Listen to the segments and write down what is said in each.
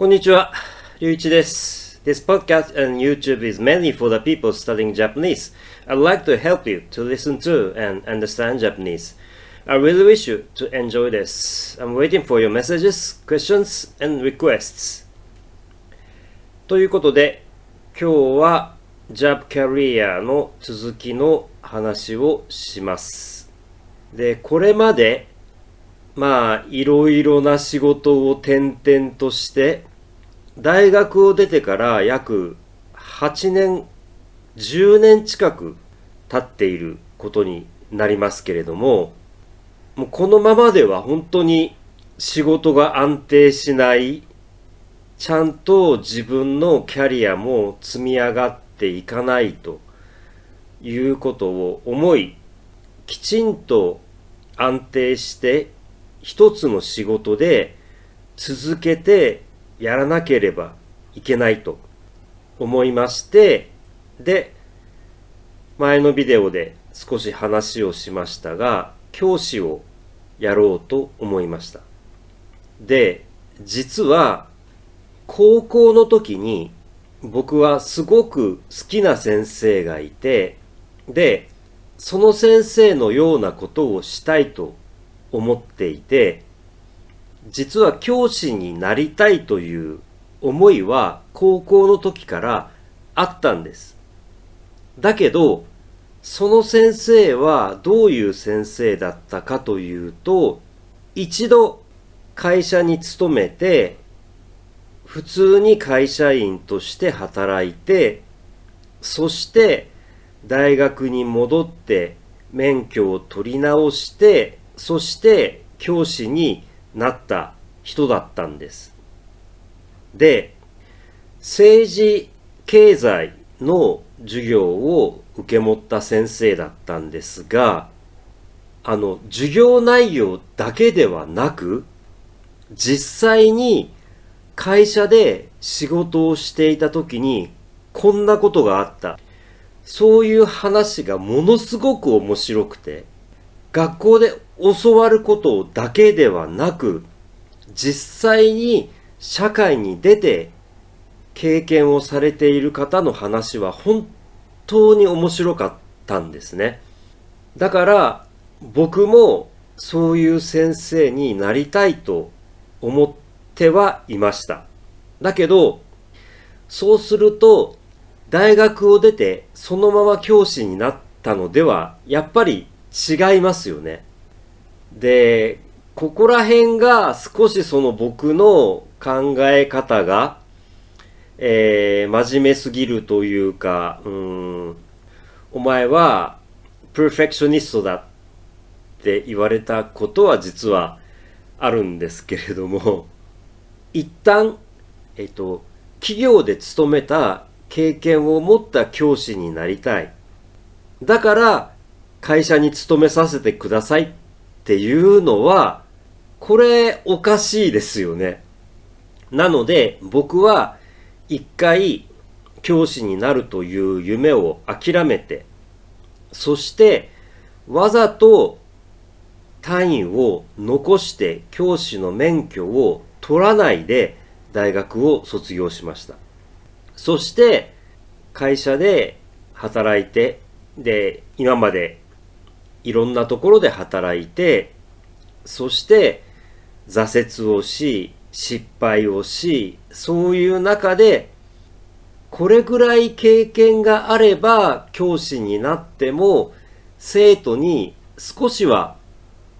こんにちは、りゅういちです。This podcast and YouTube is mainly for the people studying Japanese. I'd like to help you to listen to and understand Japanese. I really wish you to enjoy this. I'm waiting for your messages, questions, and requests. ということで、今日は Jab Career の続きの話をします。で、これまでまあ、いろいろな仕事を転々として、大学を出てから約8年、10年近く経っていることになりますけれども、もうこのままでは本当に仕事が安定しない、ちゃんと自分のキャリアも積み上がっていかないということを思い、きちんと安定して一つの仕事で続けてやらなければいけないと思いまして、で、前のビデオで少し話をしましたが、教師をやろうと思いました。で、実は高校の時に僕はすごく好きな先生がいて、で、その先生のようなことをしたいと思っていて、実は教師になりたいという思いは高校の時からあったんです。だけど、その先生はどういう先生だったかというと、一度会社に勤めて、普通に会社員として働いて、そして大学に戻って免許を取り直して、そして教師になった人だったんです。で、政治経済の授業を受け持った先生だったんですが、あの、授業内容だけではなく、実際に会社で仕事をしていた時にこんなことがあった。そういう話がものすごく面白くて、学校で教わることだけではなく、実際に社会に出て経験をされている方の話は本当に面白かったんですね。だから僕もそういう先生になりたいと思ってはいました。だけど、そうすると大学を出てそのまま教師になったのではやっぱり違いますよね。で、ここら辺が少しその僕の考え方が、えー、真面目すぎるというか、うん、お前はプロフェクショニストだって言われたことは実はあるんですけれども、一旦、えっと、企業で勤めた経験を持った教師になりたい。だから、会社に勤めさせてくださいっていうのは、これおかしいですよね。なので僕は一回教師になるという夢を諦めて、そしてわざと単位を残して教師の免許を取らないで大学を卒業しました。そして会社で働いて、で、今までいろんなところで働いて、そして挫折をし、失敗をし、そういう中で、これぐらい経験があれば教師になっても、生徒に少しは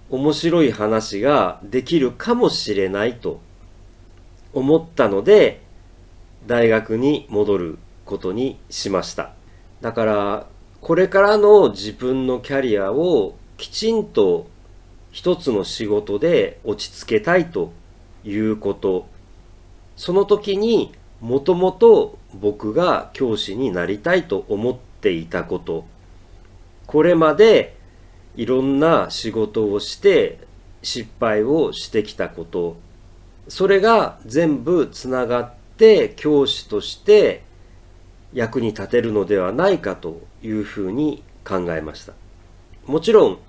面白い話ができるかもしれないと思ったので、大学に戻ることにしました。だから、これからの自分のキャリアをきちんと一つの仕事で落ち着けたいということ。その時にもともと僕が教師になりたいと思っていたこと。これまでいろんな仕事をして失敗をしてきたこと。それが全部つながって教師として役に立てるのではないかというふうに考えました。もちろん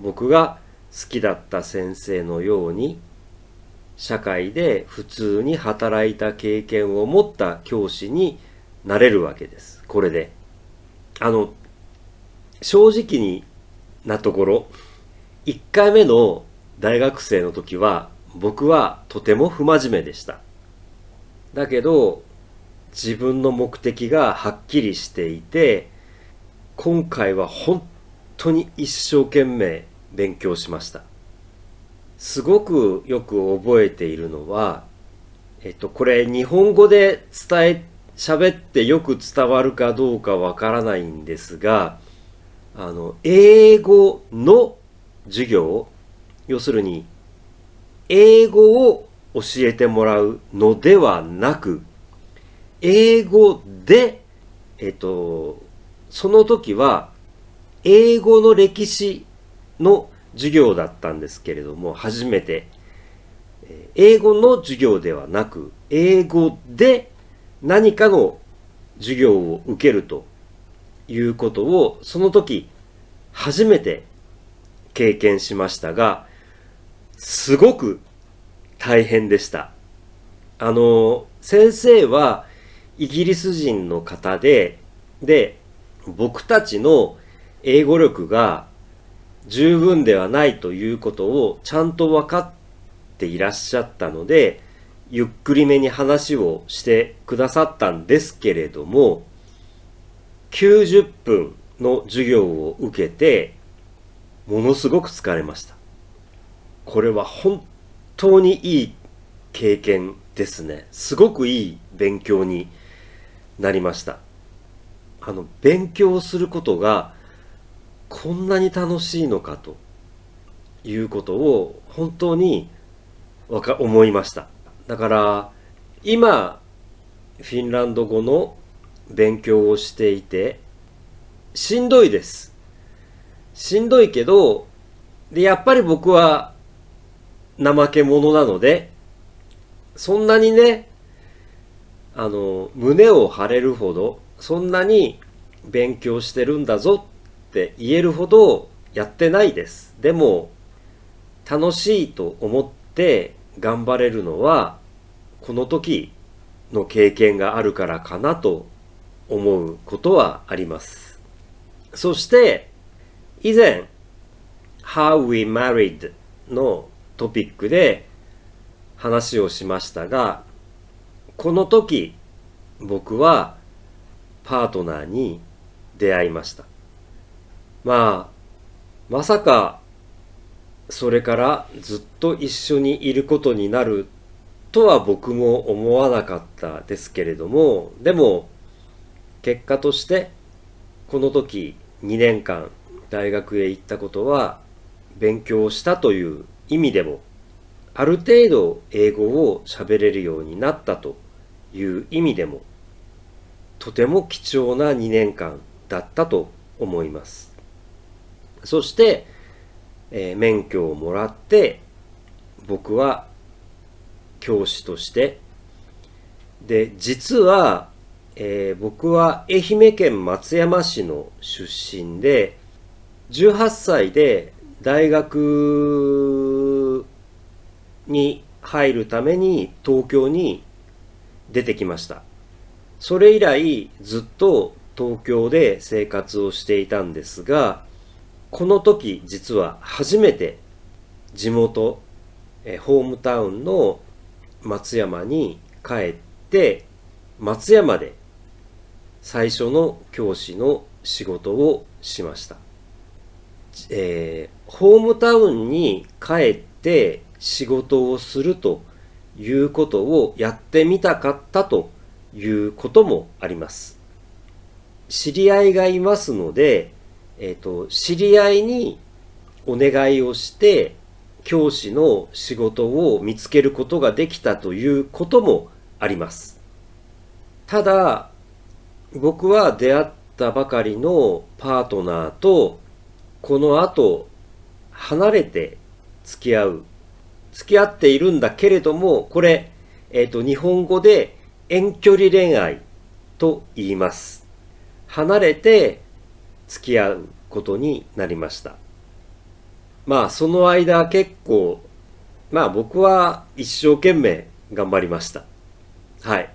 僕が好きだった先生のように社会で普通に働いた経験を持った教師になれるわけです。これで。あの、正直になところ、1回目の大学生の時は僕はとても不真面目でした。だけど、自分の目的がはっきりしていて、今回は本当に一生懸命勉強しました。すごくよく覚えているのは、えっと、これ日本語で伝え、喋ってよく伝わるかどうかわからないんですが、あの、英語の授業、要するに、英語を教えてもらうのではなく、英語で、えっと、その時は、英語の歴史の授業だったんですけれども、初めて、英語の授業ではなく、英語で何かの授業を受けるということを、その時、初めて経験しましたが、すごく大変でした。あの、先生は、イギリス人の方で、で、僕たちの英語力が十分ではないということをちゃんと分かっていらっしゃったので、ゆっくりめに話をしてくださったんですけれども、90分の授業を受けて、ものすごく疲れました。これは本当にいい経験ですね。すごくいい勉強になりました。あの、勉強することがこんなに楽しいのかということを本当にか思いました。だから今フィンランド語の勉強をしていてしんどいです。しんどいけど、で、やっぱり僕は怠け者なので、そんなにね、あの、胸を張れるほど、そんなに勉強してるんだぞって言えるほどやってないです。でも、楽しいと思って頑張れるのは、この時の経験があるからかなと思うことはあります。そして、以前、How We Married のトピックで話をしましたが、この時僕はパートナーに出会いました。まあまさかそれからずっと一緒にいることになるとは僕も思わなかったですけれどもでも結果としてこの時2年間大学へ行ったことは勉強したという意味でもある程度英語を喋れるようになったという意味でもとても貴重な2年間だったと思います。そして、えー、免許をもらって僕は教師としてで実は、えー、僕は愛媛県松山市の出身で18歳で大学に入るために東京に出てきました。それ以来ずっと東京で生活をしていたんですが、この時実は初めて地元、えホームタウンの松山に帰って、松山で最初の教師の仕事をしました。えー、ホームタウンに帰って仕事をするということをやってみたかったということもあります。知り合いがいますので、えっ、ー、と、知り合いにお願いをして、教師の仕事を見つけることができたということもあります。ただ、僕は出会ったばかりのパートナーと、この後、離れて付き合う付き合っているんだけれども、これ、えっ、ー、と、日本語で遠距離恋愛と言います。離れて付き合うことになりました。まあ、その間結構まあ僕は一生懸命頑張りました。はい。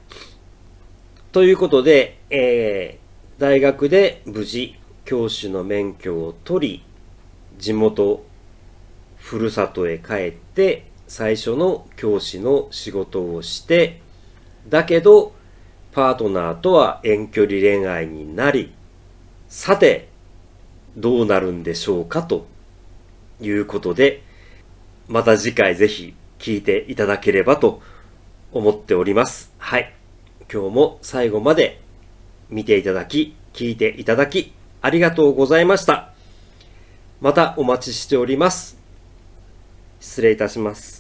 ということで、えー、大学で無事教師の免許を取り、地元、ふるさとへ帰って最初の教師の仕事をして、だけどパートナーとは遠距離恋愛になり、さて、どうなるんでしょうかということで、また次回ぜひ聞いていただければと思っております。はい。今日も最後まで見ていただき、聞いていただき、ありがとうございました。またお待ちしております。失礼いたします。